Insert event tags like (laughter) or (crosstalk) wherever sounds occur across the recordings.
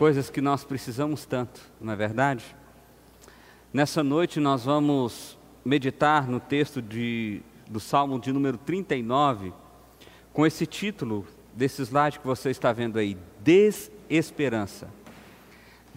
coisas que nós precisamos tanto, não é verdade? Nessa noite nós vamos meditar no texto de, do Salmo de número 39, com esse título desse slide que você está vendo aí: Desesperança.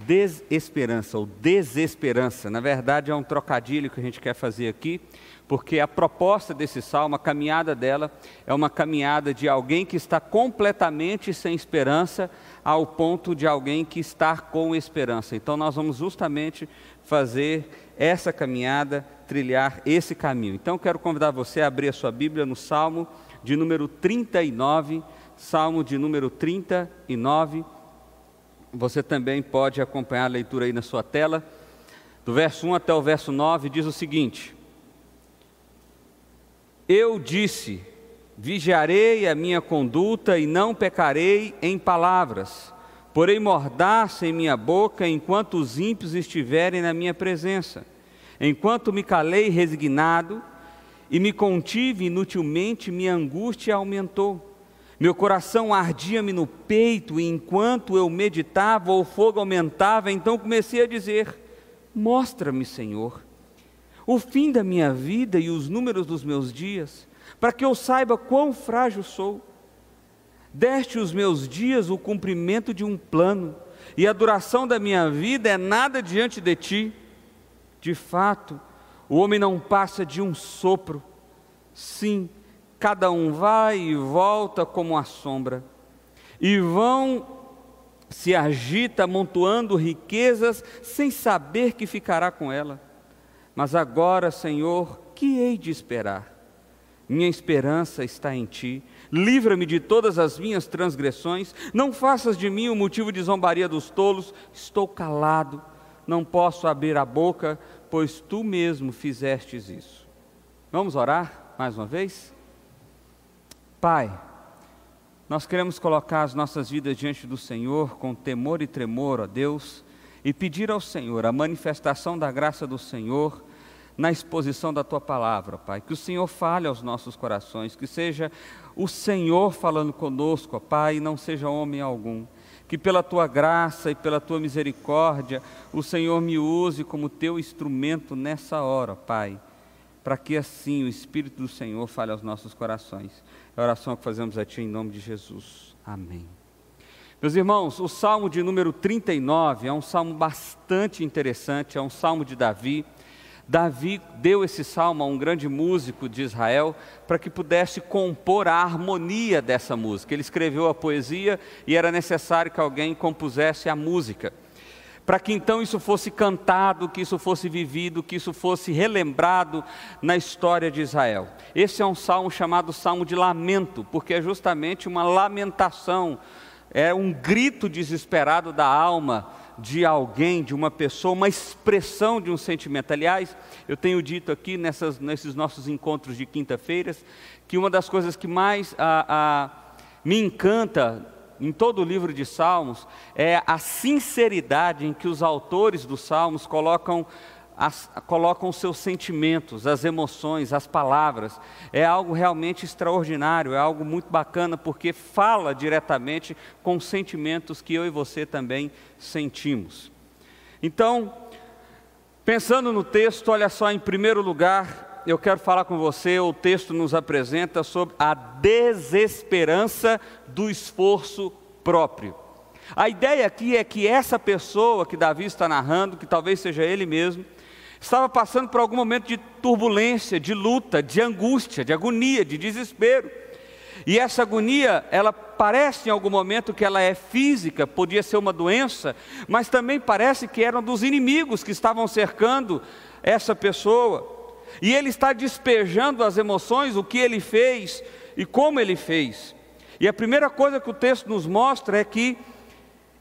Desesperança ou desesperança, na verdade é um trocadilho que a gente quer fazer aqui, porque a proposta desse salmo, a caminhada dela, é uma caminhada de alguém que está completamente sem esperança, ao ponto de alguém que está com esperança. Então, nós vamos justamente fazer essa caminhada, trilhar esse caminho. Então, quero convidar você a abrir a sua Bíblia no Salmo de número 39, Salmo de número 39. Você também pode acompanhar a leitura aí na sua tela. Do verso 1 até o verso 9 diz o seguinte: eu disse: vigiarei a minha conduta e não pecarei em palavras, porém mordaça em minha boca enquanto os ímpios estiverem na minha presença. Enquanto me calei resignado e me contive inutilmente, minha angústia aumentou. Meu coração ardia-me no peito, e enquanto eu meditava, o fogo aumentava, então comecei a dizer: Mostra-me, Senhor o fim da minha vida e os números dos meus dias, para que eu saiba quão frágil sou. Deste os meus dias o cumprimento de um plano, e a duração da minha vida é nada diante de ti. De fato, o homem não passa de um sopro. Sim, cada um vai e volta como a sombra. E vão se agita amontoando riquezas sem saber que ficará com ela. Mas agora, Senhor, que hei de esperar? Minha esperança está em ti. Livra-me de todas as minhas transgressões. Não faças de mim o motivo de zombaria dos tolos. Estou calado, não posso abrir a boca, pois tu mesmo fizestes isso. Vamos orar mais uma vez? Pai, nós queremos colocar as nossas vidas diante do Senhor com temor e tremor, ó Deus e pedir ao Senhor a manifestação da graça do Senhor na exposição da tua palavra, Pai. Que o Senhor fale aos nossos corações, que seja o Senhor falando conosco, Pai, e não seja homem algum. Que pela tua graça e pela tua misericórdia, o Senhor me use como teu instrumento nessa hora, Pai, para que assim o Espírito do Senhor fale aos nossos corações. É a oração que fazemos a Ti em nome de Jesus. Amém. Meus irmãos, o salmo de número 39 é um salmo bastante interessante, é um salmo de Davi. Davi deu esse salmo a um grande músico de Israel para que pudesse compor a harmonia dessa música. Ele escreveu a poesia e era necessário que alguém compusesse a música. Para que então isso fosse cantado, que isso fosse vivido, que isso fosse relembrado na história de Israel. Esse é um salmo chamado Salmo de Lamento, porque é justamente uma lamentação é um grito desesperado da alma de alguém, de uma pessoa, uma expressão de um sentimento. Aliás, eu tenho dito aqui nessas, nesses nossos encontros de quinta-feiras que uma das coisas que mais a, a, me encanta em todo o livro de Salmos é a sinceridade em que os autores dos Salmos colocam as, colocam seus sentimentos, as emoções, as palavras. É algo realmente extraordinário, é algo muito bacana, porque fala diretamente com sentimentos que eu e você também sentimos. Então, pensando no texto, olha só, em primeiro lugar, eu quero falar com você, o texto nos apresenta sobre a desesperança do esforço próprio. A ideia aqui é que essa pessoa que Davi está narrando, que talvez seja ele mesmo, estava passando por algum momento de turbulência, de luta, de angústia, de agonia, de desespero. E essa agonia, ela parece em algum momento que ela é física, podia ser uma doença, mas também parece que eram dos inimigos que estavam cercando essa pessoa. E ele está despejando as emoções, o que ele fez e como ele fez. E a primeira coisa que o texto nos mostra é que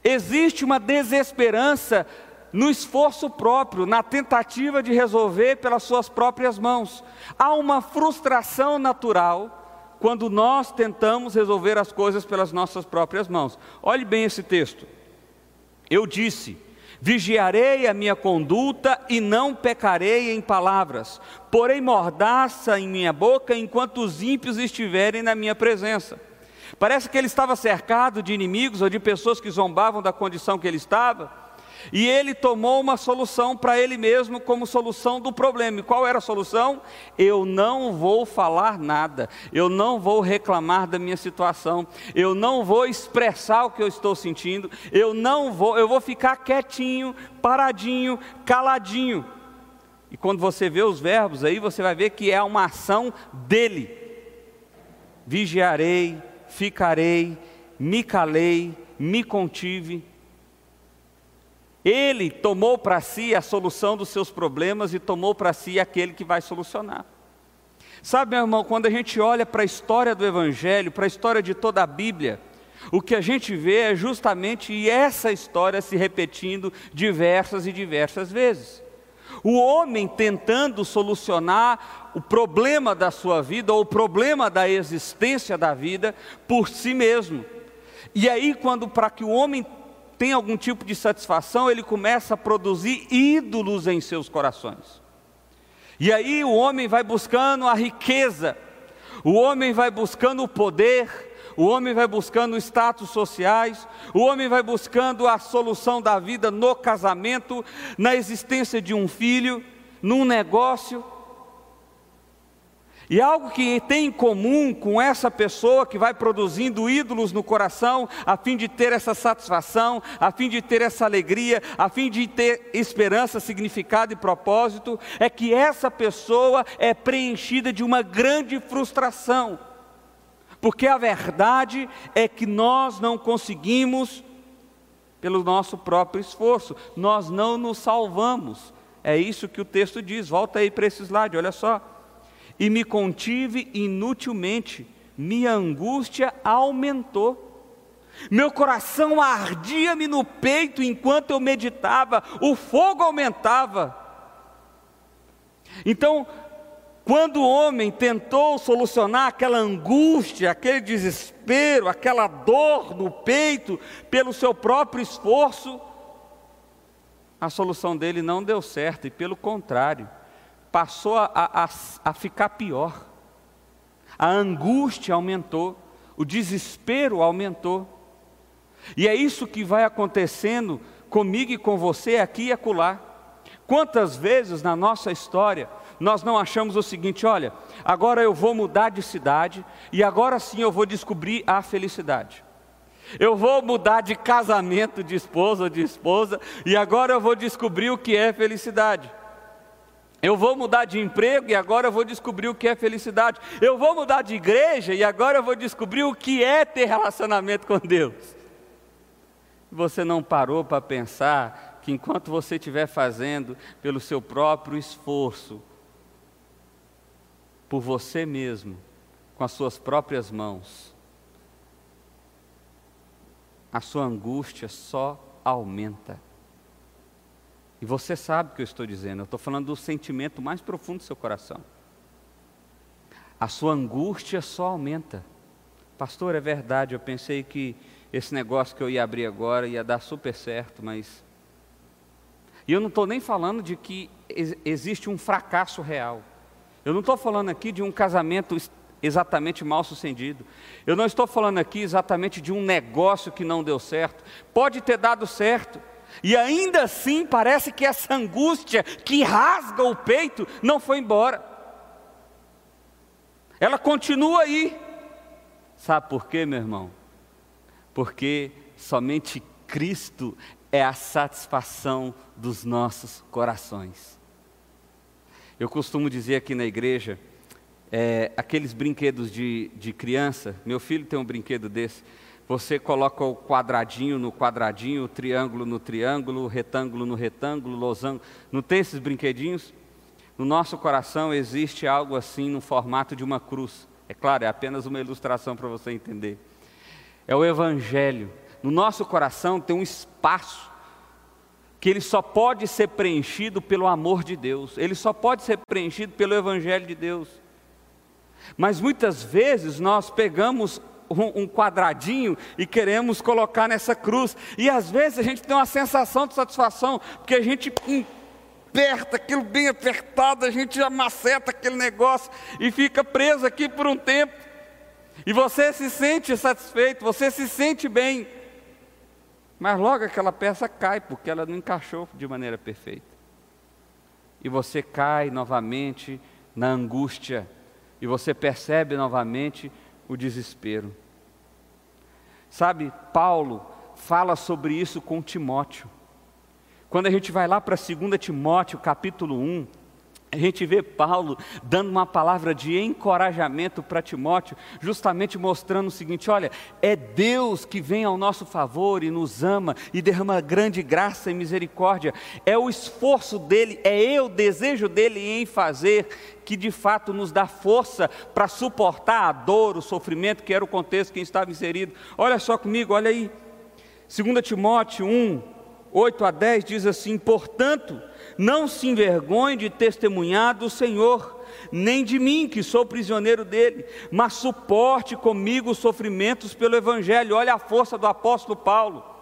existe uma desesperança no esforço próprio, na tentativa de resolver pelas suas próprias mãos. Há uma frustração natural quando nós tentamos resolver as coisas pelas nossas próprias mãos. Olhe bem esse texto. Eu disse: Vigiarei a minha conduta e não pecarei em palavras, porém mordaça em minha boca enquanto os ímpios estiverem na minha presença. Parece que ele estava cercado de inimigos ou de pessoas que zombavam da condição que ele estava. E ele tomou uma solução para ele mesmo como solução do problema. E qual era a solução? Eu não vou falar nada, eu não vou reclamar da minha situação, eu não vou expressar o que eu estou sentindo, eu não vou, eu vou ficar quietinho, paradinho, caladinho. E quando você vê os verbos aí, você vai ver que é uma ação dele. Vigiarei, ficarei, me calei, me contive, ele tomou para si a solução dos seus problemas e tomou para si aquele que vai solucionar. Sabe, meu irmão, quando a gente olha para a história do Evangelho, para a história de toda a Bíblia, o que a gente vê é justamente essa história se repetindo diversas e diversas vezes. O homem tentando solucionar o problema da sua vida ou o problema da existência da vida por si mesmo. E aí, quando para que o homem tem algum tipo de satisfação, ele começa a produzir ídolos em seus corações. E aí o homem vai buscando a riqueza, o homem vai buscando o poder, o homem vai buscando status sociais, o homem vai buscando a solução da vida no casamento, na existência de um filho, num negócio. E algo que tem em comum com essa pessoa que vai produzindo ídolos no coração, a fim de ter essa satisfação, a fim de ter essa alegria, a fim de ter esperança, significado e propósito, é que essa pessoa é preenchida de uma grande frustração. Porque a verdade é que nós não conseguimos, pelo nosso próprio esforço, nós não nos salvamos. É isso que o texto diz. Volta aí para esse slide, olha só e me contive inutilmente, minha angústia aumentou. Meu coração ardia-me no peito enquanto eu meditava, o fogo aumentava. Então, quando o homem tentou solucionar aquela angústia, aquele desespero, aquela dor no peito, pelo seu próprio esforço, a solução dele não deu certo, e pelo contrário, passou a, a, a ficar pior. A angústia aumentou, o desespero aumentou. E é isso que vai acontecendo comigo e com você aqui e acolá. Quantas vezes na nossa história nós não achamos o seguinte: olha, agora eu vou mudar de cidade e agora sim eu vou descobrir a felicidade. Eu vou mudar de casamento de esposa ou de esposa e agora eu vou descobrir o que é felicidade. Eu vou mudar de emprego e agora eu vou descobrir o que é felicidade. Eu vou mudar de igreja e agora eu vou descobrir o que é ter relacionamento com Deus. Você não parou para pensar que enquanto você estiver fazendo pelo seu próprio esforço, por você mesmo, com as suas próprias mãos, a sua angústia só aumenta. E você sabe o que eu estou dizendo, eu estou falando do sentimento mais profundo do seu coração. A sua angústia só aumenta. Pastor, é verdade, eu pensei que esse negócio que eu ia abrir agora ia dar super certo, mas. E eu não estou nem falando de que existe um fracasso real. Eu não estou falando aqui de um casamento exatamente mal sucedido. Eu não estou falando aqui exatamente de um negócio que não deu certo. Pode ter dado certo, e ainda assim parece que essa angústia que rasga o peito não foi embora. Ela continua aí. Sabe por quê, meu irmão? Porque somente Cristo é a satisfação dos nossos corações. Eu costumo dizer aqui na igreja, é, aqueles brinquedos de, de criança, meu filho tem um brinquedo desse, você coloca o quadradinho no quadradinho, o triângulo no triângulo, o retângulo no retângulo, losango. Não tem esses brinquedinhos? No nosso coração existe algo assim no formato de uma cruz. É claro, é apenas uma ilustração para você entender. É o Evangelho. No nosso coração tem um espaço que ele só pode ser preenchido pelo amor de Deus, ele só pode ser preenchido pelo Evangelho de Deus. Mas muitas vezes nós pegamos um, quadradinho e queremos colocar nessa cruz. E às vezes a gente tem uma sensação de satisfação, porque a gente aperta aquilo bem apertado, a gente amaceta aquele negócio e fica preso aqui por um tempo. E você se sente satisfeito, você se sente bem. Mas logo aquela peça cai, porque ela não encaixou de maneira perfeita. E você cai novamente na angústia, e você percebe novamente o desespero. Sabe, Paulo fala sobre isso com Timóteo. Quando a gente vai lá para 2 Timóteo, capítulo 1, a gente vê Paulo dando uma palavra de encorajamento para Timóteo, justamente mostrando o seguinte: olha, é Deus que vem ao nosso favor e nos ama e derrama grande graça e misericórdia, é o esforço dele, é o desejo dele em fazer que de fato nos dá força para suportar a dor, o sofrimento, que era o contexto que estava inserido. Olha só comigo, olha aí, 2 Timóteo 1, 8 a 10 diz assim: portanto, não se envergonhe de testemunhar do Senhor, nem de mim, que sou prisioneiro dele, mas suporte comigo os sofrimentos pelo Evangelho. Olha a força do apóstolo Paulo.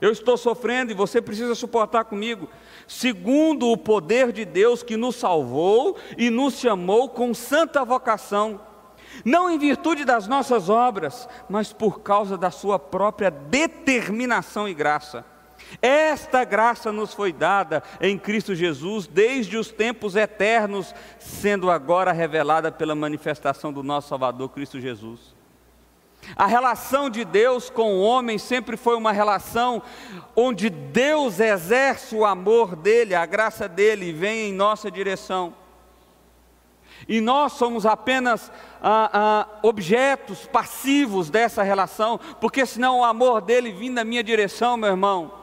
Eu estou sofrendo e você precisa suportar comigo, segundo o poder de Deus que nos salvou e nos chamou com santa vocação, não em virtude das nossas obras, mas por causa da Sua própria determinação e graça. Esta graça nos foi dada em Cristo Jesus desde os tempos eternos, sendo agora revelada pela manifestação do nosso Salvador Cristo Jesus. A relação de Deus com o homem sempre foi uma relação onde Deus exerce o amor dele, a graça dele vem em nossa direção. E nós somos apenas ah, ah, objetos passivos dessa relação, porque senão o amor dele vindo na minha direção, meu irmão,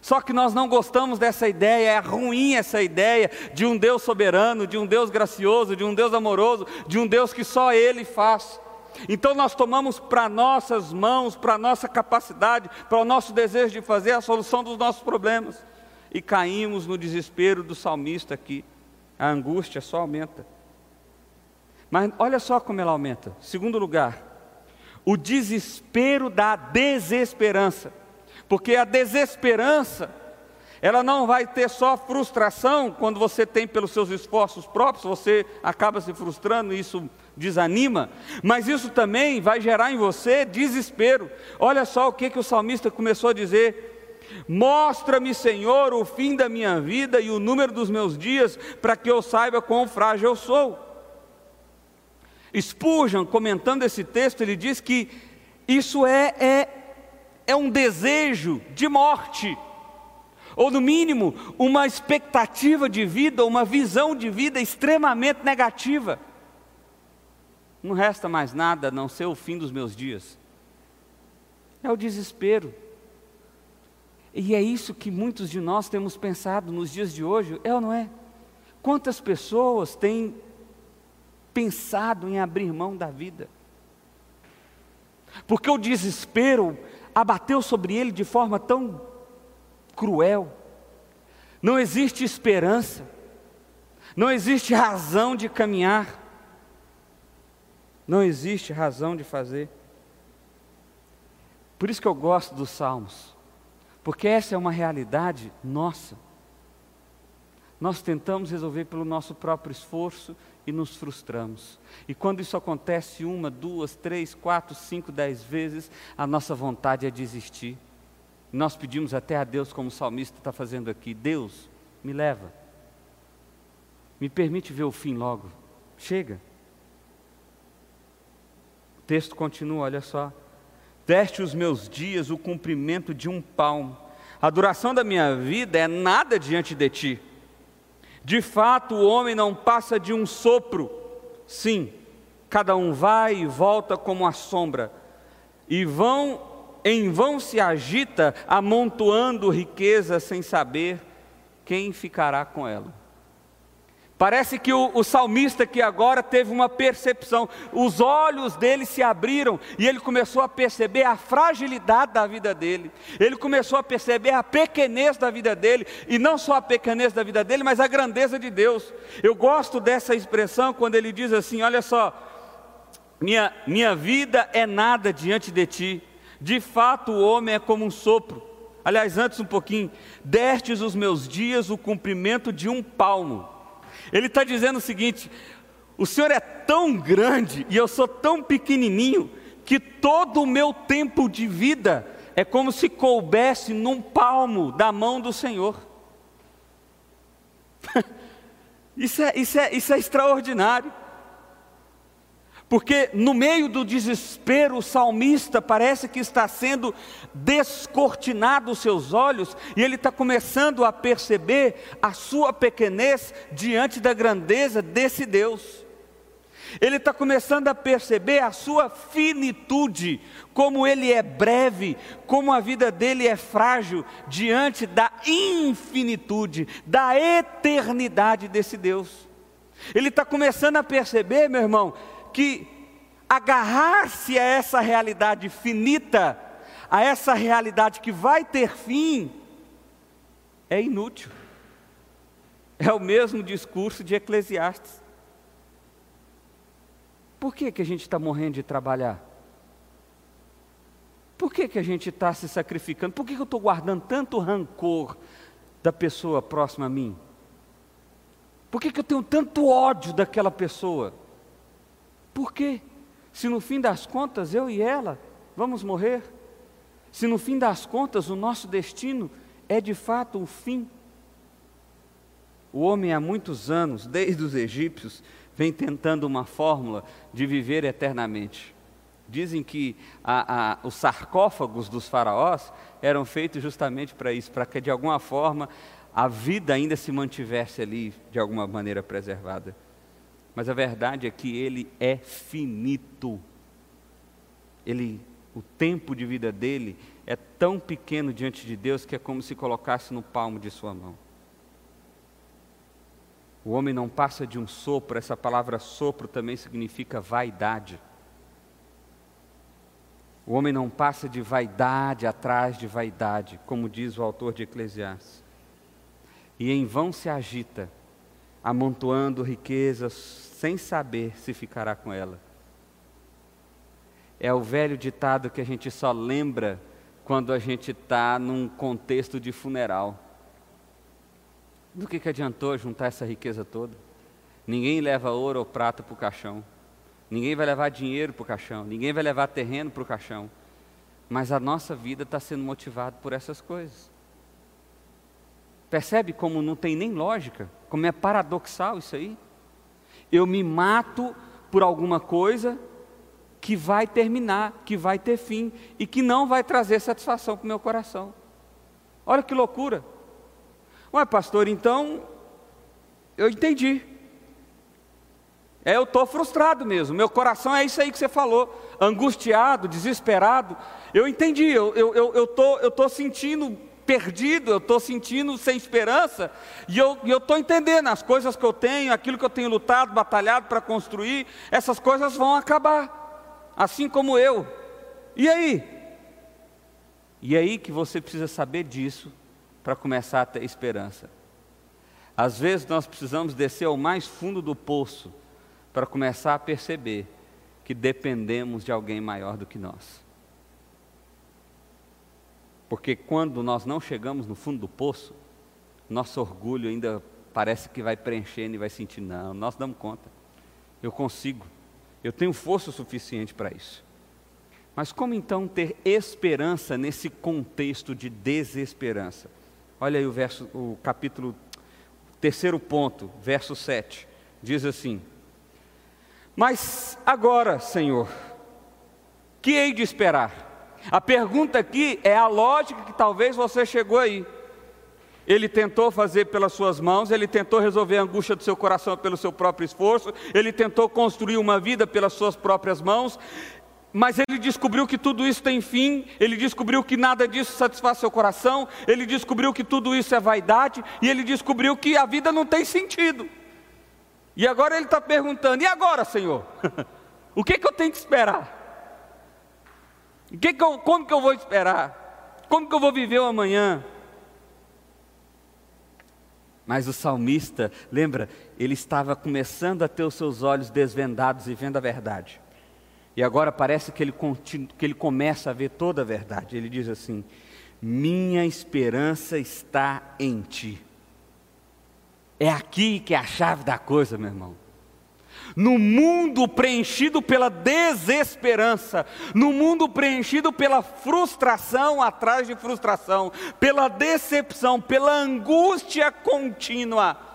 só que nós não gostamos dessa ideia, é ruim essa ideia de um Deus soberano, de um Deus gracioso, de um Deus amoroso, de um Deus que só Ele faz. Então nós tomamos para nossas mãos, para nossa capacidade, para o nosso desejo de fazer a solução dos nossos problemas e caímos no desespero do salmista aqui. A angústia só aumenta. Mas olha só como ela aumenta. Segundo lugar, o desespero da desesperança. Porque a desesperança, ela não vai ter só frustração quando você tem pelos seus esforços próprios, você acaba se frustrando e isso desanima, mas isso também vai gerar em você desespero. Olha só o que, que o salmista começou a dizer: Mostra-me, Senhor, o fim da minha vida e o número dos meus dias, para que eu saiba quão frágil eu sou. Spurgeon, comentando esse texto, ele diz que isso é, é é um desejo de morte, ou no mínimo, uma expectativa de vida, uma visão de vida extremamente negativa. Não resta mais nada a não ser o fim dos meus dias. É o desespero. E é isso que muitos de nós temos pensado nos dias de hoje, é ou não é? Quantas pessoas têm pensado em abrir mão da vida? Porque o desespero abateu sobre ele de forma tão cruel. Não existe esperança, não existe razão de caminhar, não existe razão de fazer. Por isso que eu gosto dos Salmos, porque essa é uma realidade nossa. Nós tentamos resolver pelo nosso próprio esforço e nos frustramos. E quando isso acontece uma, duas, três, quatro, cinco, dez vezes, a nossa vontade é desistir. Nós pedimos até a Deus, como o salmista está fazendo aqui: Deus, me leva, me permite ver o fim logo. Chega. O texto continua, olha só. Deste os meus dias o cumprimento de um palmo. A duração da minha vida é nada diante de ti. De fato, o homem não passa de um sopro. Sim, cada um vai e volta como a sombra. E vão em vão se agita, amontoando riqueza sem saber quem ficará com ela. Parece que o, o, salmista que agora teve uma percepção, os olhos dele se abriram e ele começou a perceber a fragilidade da vida dele, ele começou a perceber a pequenez da vida dele, e não só a pequenez da vida dele, mas a grandeza de Deus. Eu gosto dessa expressão quando ele diz assim: Olha só, minha, minha vida é nada diante de ti, de fato o homem é como um sopro. Aliás, antes um pouquinho, destes os meus dias o cumprimento de um palmo ele está dizendo o seguinte: O Senhor é tão grande e eu sou tão pequenininho que todo o meu tempo de vida é como se coubesse num palmo da mão do Senhor. (laughs) isso, é, isso, é, isso é extraordinário. Porque no meio do desespero, o salmista parece que está sendo descortinado os seus olhos e ele está começando a perceber a sua pequenez diante da grandeza desse Deus. Ele está começando a perceber a sua finitude, como ele é breve, como a vida dele é frágil diante da infinitude, da eternidade desse Deus. Ele está começando a perceber, meu irmão, que agarrar-se a essa realidade finita, a essa realidade que vai ter fim, é inútil. É o mesmo discurso de Eclesiastes. Por que, que a gente está morrendo de trabalhar? Por que, que a gente está se sacrificando? Por que, que eu estou guardando tanto rancor da pessoa próxima a mim? Por que, que eu tenho tanto ódio daquela pessoa? Por quê? Se no fim das contas eu e ela vamos morrer, se no fim das contas o nosso destino é de fato o fim. O homem há muitos anos, desde os egípcios, vem tentando uma fórmula de viver eternamente. Dizem que a, a, os sarcófagos dos faraós eram feitos justamente para isso, para que de alguma forma a vida ainda se mantivesse ali de alguma maneira preservada. Mas a verdade é que ele é finito. Ele, o tempo de vida dele é tão pequeno diante de Deus que é como se colocasse no palmo de sua mão. O homem não passa de um sopro, essa palavra sopro também significa vaidade. O homem não passa de vaidade atrás de vaidade, como diz o autor de Eclesiastes. E em vão se agita, amontoando riquezas sem saber se ficará com ela. É o velho ditado que a gente só lembra quando a gente está num contexto de funeral. Do que, que adiantou juntar essa riqueza toda? Ninguém leva ouro ou prata para o caixão. Ninguém vai levar dinheiro para o caixão. Ninguém vai levar terreno para o caixão. Mas a nossa vida está sendo motivada por essas coisas. Percebe como não tem nem lógica? Como é paradoxal isso aí? Eu me mato por alguma coisa que vai terminar, que vai ter fim e que não vai trazer satisfação para o meu coração. Olha que loucura. Ué, pastor, então eu entendi. É, eu estou frustrado mesmo. Meu coração é isso aí que você falou, angustiado, desesperado. Eu entendi, eu estou eu, eu, tô, eu tô sentindo perdido, eu estou sentindo sem esperança, e eu estou entendendo as coisas que eu tenho, aquilo que eu tenho lutado, batalhado para construir, essas coisas vão acabar, assim como eu. E aí? E aí que você precisa saber disso para começar a ter esperança. Às vezes nós precisamos descer ao mais fundo do poço para começar a perceber que dependemos de alguém maior do que nós. Porque quando nós não chegamos no fundo do poço, nosso orgulho ainda parece que vai preenchendo e vai sentir, não, nós damos conta. Eu consigo. Eu tenho força suficiente para isso. Mas como então ter esperança nesse contexto de desesperança? Olha aí o verso, o capítulo, terceiro ponto, verso 7. Diz assim: Mas agora, Senhor, que hei de esperar? A pergunta aqui é a lógica que talvez você chegou aí. Ele tentou fazer pelas suas mãos, ele tentou resolver a angústia do seu coração pelo seu próprio esforço, ele tentou construir uma vida pelas suas próprias mãos, mas ele descobriu que tudo isso tem fim, ele descobriu que nada disso satisfaz seu coração, ele descobriu que tudo isso é vaidade, e ele descobriu que a vida não tem sentido. E agora ele está perguntando: e agora, Senhor? (laughs) o que, que eu tenho que esperar? Que que eu, como que eu vou esperar? Como que eu vou viver o amanhã? Mas o salmista, lembra, ele estava começando a ter os seus olhos desvendados e vendo a verdade. E agora parece que ele, que ele começa a ver toda a verdade. Ele diz assim: Minha esperança está em ti. É aqui que é a chave da coisa, meu irmão. No mundo preenchido pela desesperança, no mundo preenchido pela frustração atrás de frustração, pela decepção, pela angústia contínua,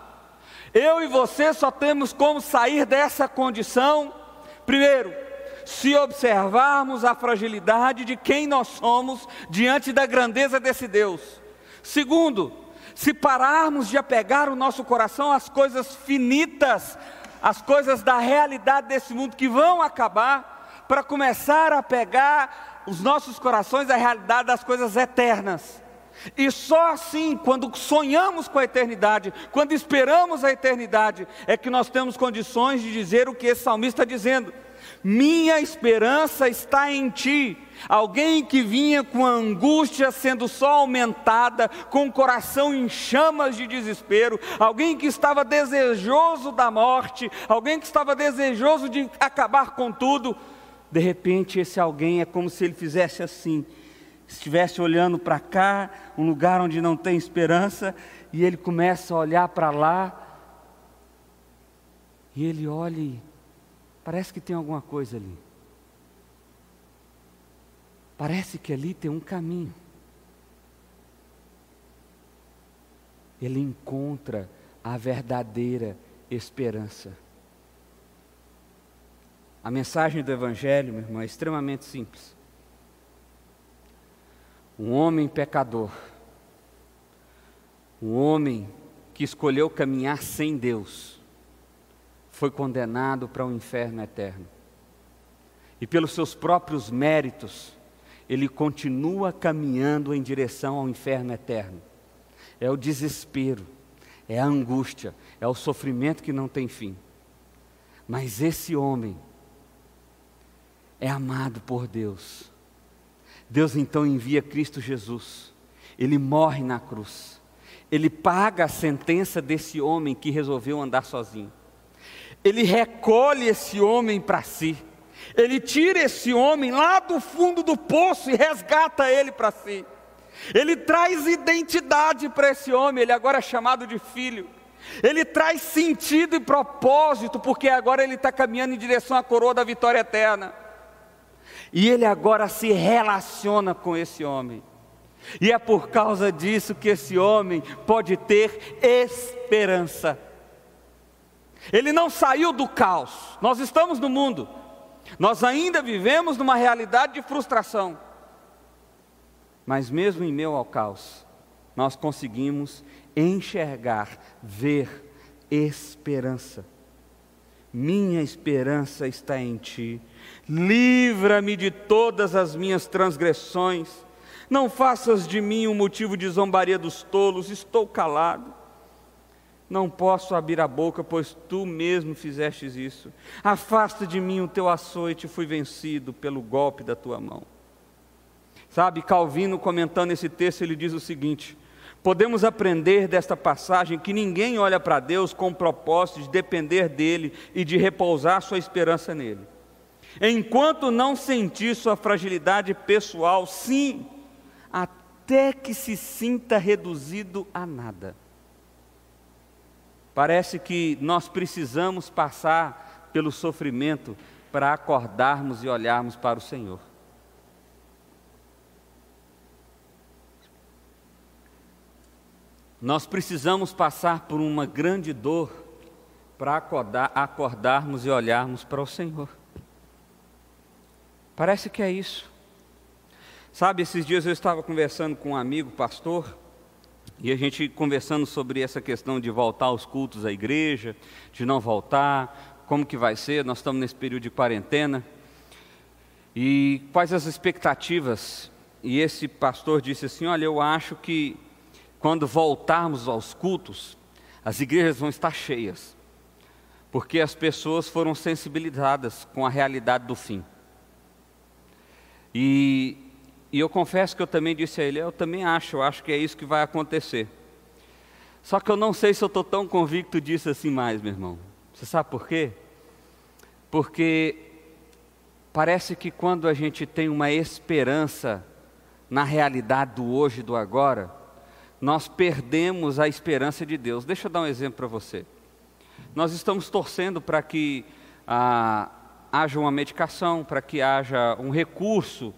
eu e você só temos como sair dessa condição, primeiro, se observarmos a fragilidade de quem nós somos diante da grandeza desse Deus. Segundo, se pararmos de apegar o nosso coração às coisas finitas, as coisas da realidade desse mundo que vão acabar, para começar a pegar os nossos corações à realidade das coisas eternas. E só assim, quando sonhamos com a eternidade, quando esperamos a eternidade, é que nós temos condições de dizer o que esse salmista está dizendo: Minha esperança está em ti. Alguém que vinha com a angústia sendo só aumentada, com o coração em chamas de desespero, alguém que estava desejoso da morte, alguém que estava desejoso de acabar com tudo, de repente esse alguém é como se ele fizesse assim, estivesse olhando para cá, um lugar onde não tem esperança, e ele começa a olhar para lá, e ele olha e parece que tem alguma coisa ali. Parece que ali tem um caminho. Ele encontra a verdadeira esperança. A mensagem do Evangelho, meu irmão, é extremamente simples. Um homem pecador, um homem que escolheu caminhar sem Deus, foi condenado para o um inferno eterno. E pelos seus próprios méritos, ele continua caminhando em direção ao inferno eterno. É o desespero, é a angústia, é o sofrimento que não tem fim. Mas esse homem é amado por Deus. Deus então envia Cristo Jesus. Ele morre na cruz. Ele paga a sentença desse homem que resolveu andar sozinho. Ele recolhe esse homem para si. Ele tira esse homem lá do fundo do poço e resgata ele para si. Ele traz identidade para esse homem, ele agora é chamado de filho. Ele traz sentido e propósito, porque agora ele está caminhando em direção à coroa da vitória eterna. E ele agora se relaciona com esse homem. E é por causa disso que esse homem pode ter esperança. Ele não saiu do caos, nós estamos no mundo, nós ainda vivemos numa realidade de frustração. Mas mesmo em meio ao caos, nós conseguimos enxergar, ver esperança. Minha esperança está em Ti. Livra-me de todas as minhas transgressões. Não faças de mim um motivo de zombaria dos tolos. Estou calado. Não posso abrir a boca, pois tu mesmo fizestes isso. Afasta de mim o teu açoite, fui vencido pelo golpe da tua mão. Sabe, Calvino comentando esse texto, ele diz o seguinte: Podemos aprender desta passagem que ninguém olha para Deus com o propósito de depender dele e de repousar sua esperança nele. Enquanto não sentir sua fragilidade pessoal, sim, até que se sinta reduzido a nada. Parece que nós precisamos passar pelo sofrimento para acordarmos e olharmos para o Senhor. Nós precisamos passar por uma grande dor para acordar, acordarmos e olharmos para o Senhor. Parece que é isso. Sabe, esses dias eu estava conversando com um amigo pastor e a gente conversando sobre essa questão de voltar aos cultos à igreja, de não voltar, como que vai ser, nós estamos nesse período de quarentena. E quais as expectativas? E esse pastor disse assim: Olha, eu acho que quando voltarmos aos cultos, as igrejas vão estar cheias, porque as pessoas foram sensibilizadas com a realidade do fim. E e eu confesso que eu também disse a ele: eu também acho, eu acho que é isso que vai acontecer. Só que eu não sei se eu estou tão convicto disso assim mais, meu irmão. Você sabe por quê? Porque parece que quando a gente tem uma esperança na realidade do hoje do agora, nós perdemos a esperança de Deus. Deixa eu dar um exemplo para você. Nós estamos torcendo para que ah, haja uma medicação, para que haja um recurso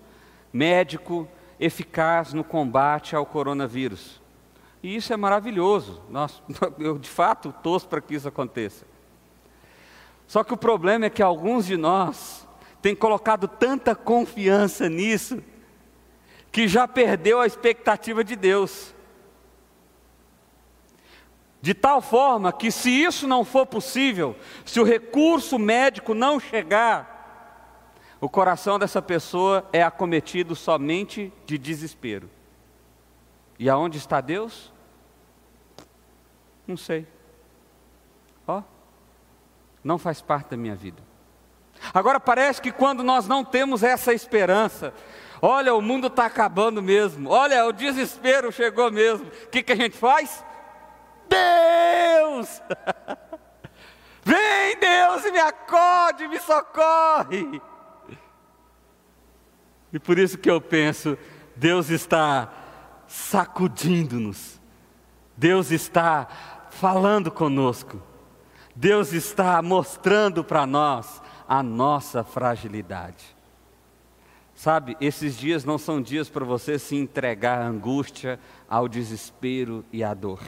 médico eficaz no combate ao coronavírus. E isso é maravilhoso. Nós, (laughs) eu, de fato, torço para que isso aconteça. Só que o problema é que alguns de nós têm colocado tanta confiança nisso, que já perdeu a expectativa de Deus. De tal forma que, se isso não for possível, se o recurso médico não chegar, o coração dessa pessoa é acometido somente de desespero. E aonde está Deus? Não sei. Ó, oh, não faz parte da minha vida. Agora parece que quando nós não temos essa esperança, olha, o mundo está acabando mesmo, olha, o desespero chegou mesmo, o que, que a gente faz? Deus! (laughs) Vem Deus e me acode, me socorre! E por isso que eu penso, Deus está sacudindo-nos, Deus está falando conosco, Deus está mostrando para nós a nossa fragilidade. Sabe, esses dias não são dias para você se entregar à angústia, ao desespero e à dor.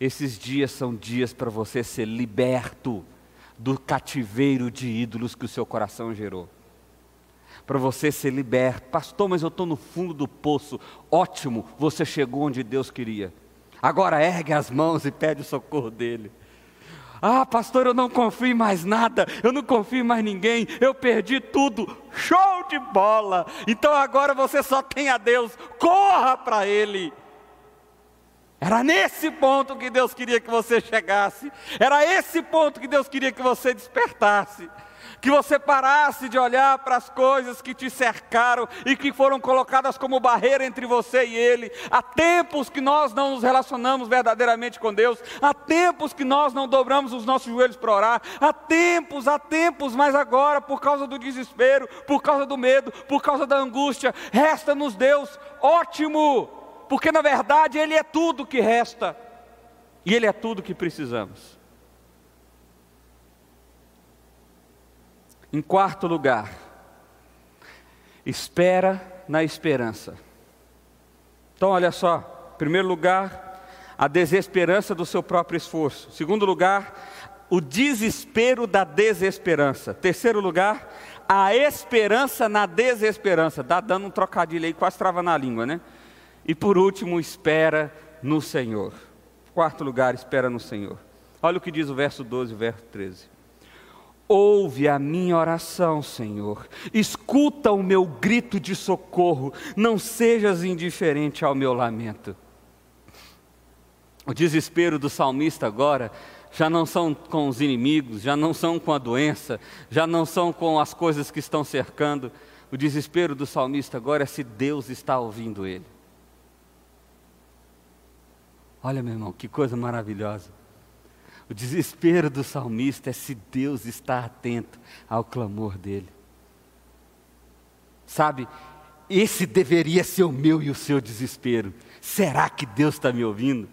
Esses dias são dias para você ser liberto do cativeiro de ídolos que o seu coração gerou. Para você ser liberto. Pastor, mas eu estou no fundo do poço. Ótimo, você chegou onde Deus queria. Agora ergue as mãos e pede o socorro dele. Ah, pastor, eu não confio em mais nada, eu não confio em mais ninguém, eu perdi tudo. Show de bola! Então agora você só tem a Deus, corra para Ele. Era nesse ponto que Deus queria que você chegasse. Era esse ponto que Deus queria que você despertasse. Que você parasse de olhar para as coisas que te cercaram e que foram colocadas como barreira entre você e Ele. Há tempos que nós não nos relacionamos verdadeiramente com Deus. Há tempos que nós não dobramos os nossos joelhos para orar. Há tempos, há tempos, mas agora, por causa do desespero, por causa do medo, por causa da angústia, resta-nos Deus ótimo porque na verdade Ele é tudo que resta, e Ele é tudo que precisamos. Em quarto lugar, espera na esperança. Então, olha só: em primeiro lugar, a desesperança do seu próprio esforço. Em segundo lugar, o desespero da desesperança. Terceiro lugar, a esperança na desesperança. Está dando um trocadilho aí, quase trava na língua, né? E por último, espera no Senhor. Quarto lugar, espera no Senhor. Olha o que diz o verso 12 e o verso 13. Ouve a minha oração, Senhor. Escuta o meu grito de socorro. Não sejas indiferente ao meu lamento. O desespero do salmista agora já não são com os inimigos, já não são com a doença, já não são com as coisas que estão cercando. O desespero do salmista agora é se Deus está ouvindo ele. Olha, meu irmão, que coisa maravilhosa. O desespero do salmista é se Deus está atento ao clamor dele. Sabe, esse deveria ser o meu e o seu desespero. Será que Deus está me ouvindo?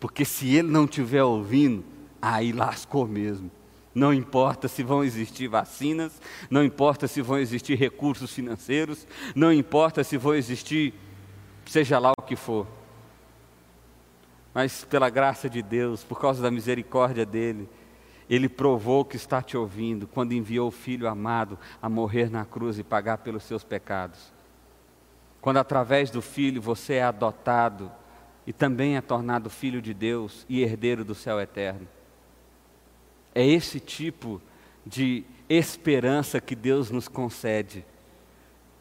Porque se Ele não estiver ouvindo, aí lascou mesmo. Não importa se vão existir vacinas, não importa se vão existir recursos financeiros, não importa se vão existir, seja lá o que for mas pela graça de Deus, por causa da misericórdia dele, ele provou que está te ouvindo quando enviou o Filho amado a morrer na cruz e pagar pelos seus pecados. Quando através do Filho você é adotado e também é tornado filho de Deus e herdeiro do céu eterno. É esse tipo de esperança que Deus nos concede,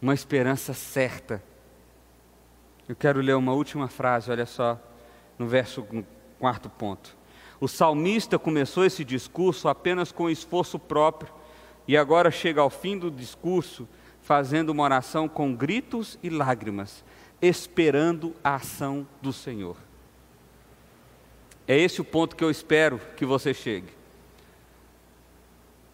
uma esperança certa. Eu quero ler uma última frase, olha só no verso no quarto ponto. O salmista começou esse discurso apenas com esforço próprio e agora chega ao fim do discurso fazendo uma oração com gritos e lágrimas, esperando a ação do Senhor. É esse o ponto que eu espero que você chegue.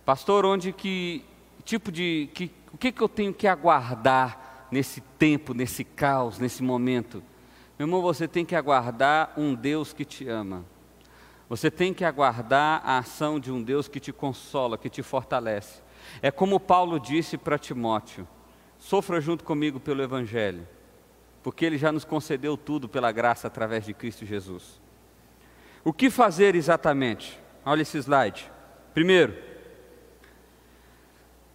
Pastor, onde que tipo de que, o que, que eu tenho que aguardar nesse tempo, nesse caos, nesse momento? Meu irmão, você tem que aguardar um Deus que te ama. Você tem que aguardar a ação de um Deus que te consola, que te fortalece. É como Paulo disse para Timóteo: sofra junto comigo pelo Evangelho, porque ele já nos concedeu tudo pela graça através de Cristo Jesus. O que fazer exatamente? Olha esse slide. Primeiro,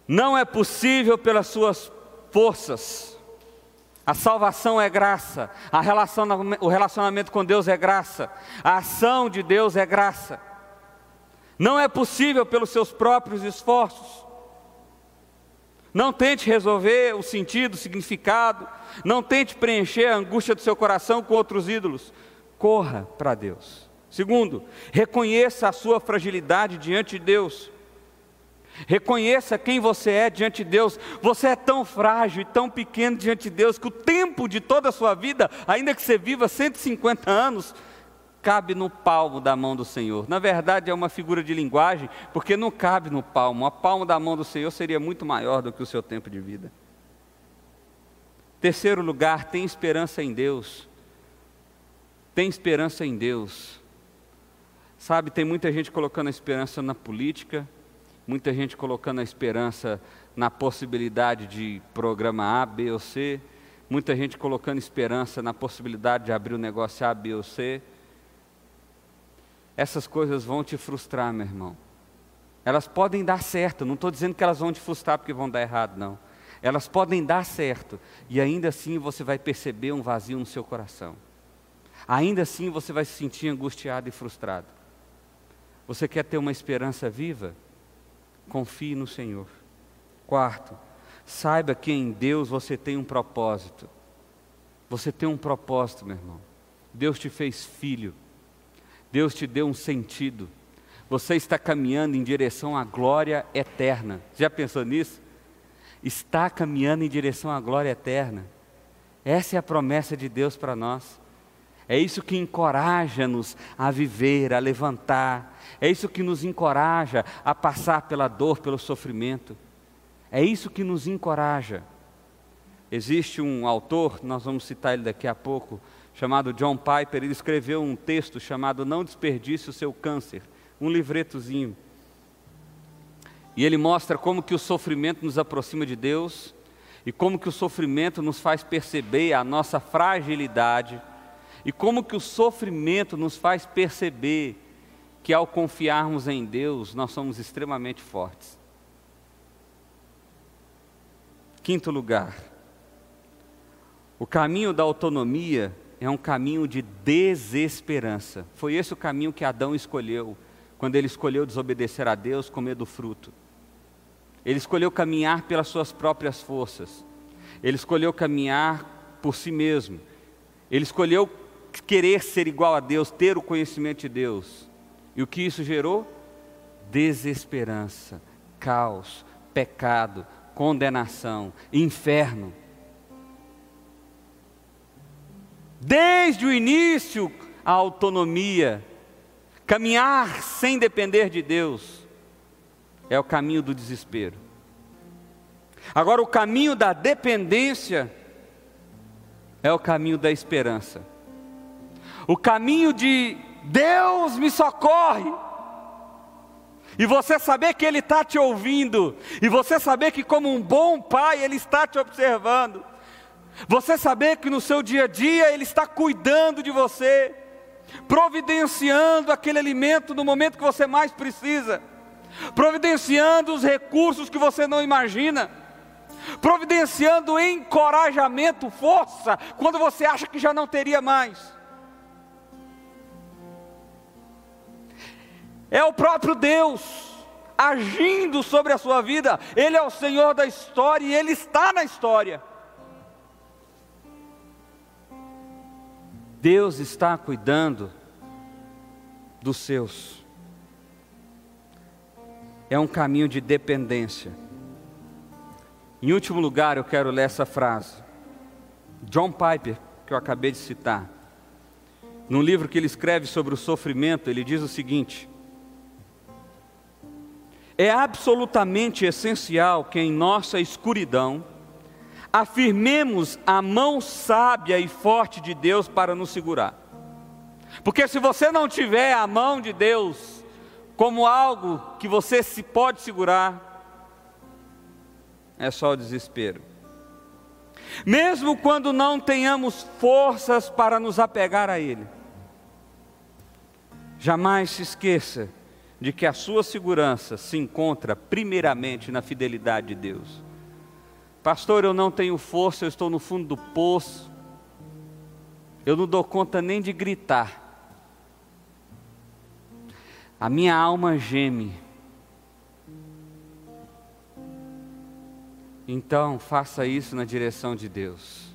não é possível pelas suas forças. A salvação é graça, o relacionamento com Deus é graça, a ação de Deus é graça. Não é possível pelos seus próprios esforços. Não tente resolver o sentido, o significado, não tente preencher a angústia do seu coração com outros ídolos. Corra para Deus. Segundo, reconheça a sua fragilidade diante de Deus. Reconheça quem você é diante de Deus. Você é tão frágil e tão pequeno diante de Deus que o tempo de toda a sua vida, ainda que você viva 150 anos, cabe no palmo da mão do Senhor. Na verdade, é uma figura de linguagem, porque não cabe no palmo. A palma da mão do Senhor seria muito maior do que o seu tempo de vida. Terceiro lugar, tem esperança em Deus. Tem esperança em Deus. Sabe, tem muita gente colocando a esperança na política, muita gente colocando a esperança na possibilidade de programa A, B ou C, muita gente colocando esperança na possibilidade de abrir o um negócio A, B ou C. Essas coisas vão te frustrar, meu irmão. Elas podem dar certo, não estou dizendo que elas vão te frustrar porque vão dar errado, não. Elas podem dar certo e ainda assim você vai perceber um vazio no seu coração. Ainda assim você vai se sentir angustiado e frustrado. Você quer ter uma esperança viva? Confie no Senhor. Quarto, saiba que em Deus você tem um propósito. Você tem um propósito, meu irmão. Deus te fez filho. Deus te deu um sentido. Você está caminhando em direção à glória eterna. Já pensou nisso? Está caminhando em direção à glória eterna. Essa é a promessa de Deus para nós. É isso que encoraja-nos a viver, a levantar. É isso que nos encoraja a passar pela dor, pelo sofrimento. É isso que nos encoraja. Existe um autor, nós vamos citar ele daqui a pouco, chamado John Piper. Ele escreveu um texto chamado Não Desperdice o Seu Câncer, um livretozinho. E ele mostra como que o sofrimento nos aproxima de Deus e como que o sofrimento nos faz perceber a nossa fragilidade e como que o sofrimento nos faz perceber que ao confiarmos em Deus, nós somos extremamente fortes. Quinto lugar, o caminho da autonomia é um caminho de desesperança. Foi esse o caminho que Adão escolheu, quando ele escolheu desobedecer a Deus, comer do fruto. Ele escolheu caminhar pelas suas próprias forças. Ele escolheu caminhar por si mesmo. Ele escolheu querer ser igual a Deus, ter o conhecimento de Deus. E o que isso gerou? Desesperança, caos, pecado, condenação, inferno. Desde o início, a autonomia, caminhar sem depender de Deus, é o caminho do desespero. Agora, o caminho da dependência é o caminho da esperança. O caminho de Deus me socorre. E você saber que Ele está te ouvindo, e você saber que, como um bom pai, Ele está te observando, você saber que no seu dia a dia Ele está cuidando de você, providenciando aquele alimento no momento que você mais precisa, providenciando os recursos que você não imagina, providenciando encorajamento, força, quando você acha que já não teria mais. É o próprio Deus agindo sobre a sua vida. Ele é o Senhor da história e Ele está na história. Deus está cuidando dos seus. É um caminho de dependência. Em último lugar, eu quero ler essa frase. John Piper, que eu acabei de citar. Num livro que ele escreve sobre o sofrimento, ele diz o seguinte: é absolutamente essencial que em nossa escuridão afirmemos a mão sábia e forte de Deus para nos segurar. Porque se você não tiver a mão de Deus como algo que você se pode segurar, é só o desespero. Mesmo quando não tenhamos forças para nos apegar a Ele, jamais se esqueça de que a sua segurança se encontra primeiramente na fidelidade de Deus. Pastor, eu não tenho força, eu estou no fundo do poço, eu não dou conta nem de gritar. A minha alma geme. Então, faça isso na direção de Deus.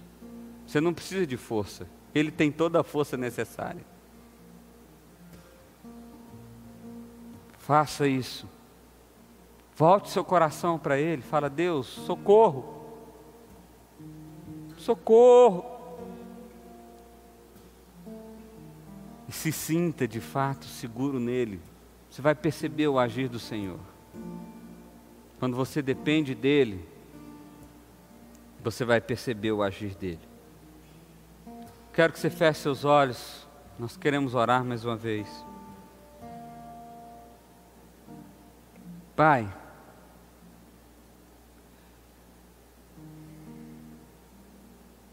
Você não precisa de força, Ele tem toda a força necessária. Faça isso. Volte seu coração para Ele. Fala, Deus, socorro. Socorro. E se sinta de fato seguro nele. Você vai perceber o agir do Senhor. Quando você depende dele, você vai perceber o agir dele. Quero que você feche seus olhos. Nós queremos orar mais uma vez. Pai,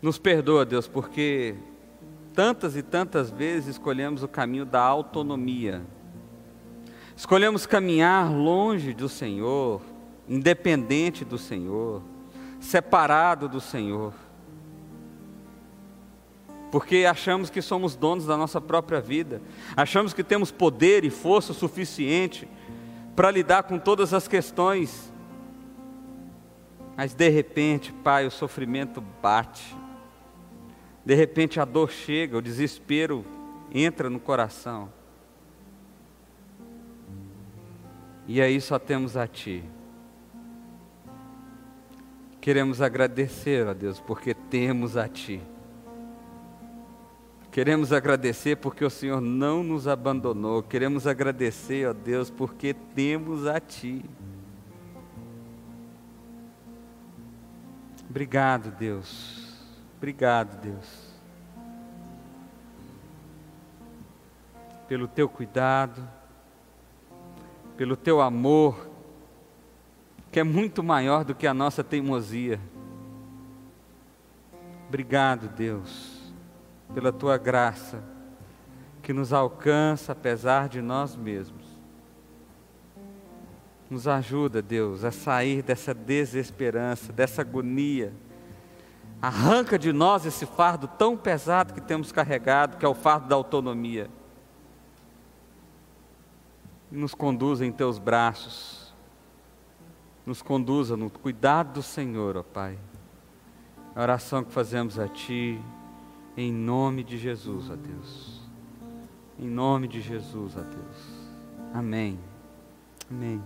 nos perdoa, Deus, porque tantas e tantas vezes escolhemos o caminho da autonomia. Escolhemos caminhar longe do Senhor, independente do Senhor, separado do Senhor. Porque achamos que somos donos da nossa própria vida, achamos que temos poder e força suficiente para lidar com todas as questões. Mas de repente, Pai, o sofrimento bate. De repente a dor chega, o desespero entra no coração. E aí só temos a Ti. Queremos agradecer a Deus, porque temos a Ti. Queremos agradecer porque o Senhor não nos abandonou. Queremos agradecer, ó Deus, porque temos a Ti. Obrigado, Deus. Obrigado, Deus. Pelo Teu cuidado, pelo Teu amor, que é muito maior do que a nossa teimosia. Obrigado, Deus pela tua graça, que nos alcança apesar de nós mesmos. Nos ajuda, Deus, a sair dessa desesperança, dessa agonia. Arranca de nós esse fardo tão pesado que temos carregado, que é o fardo da autonomia. E nos conduza em teus braços. Nos conduza no cuidado do Senhor, ó Pai. A oração que fazemos a Ti em nome de Jesus, ó Deus. Em nome de Jesus, ó Deus. Amém. Amém.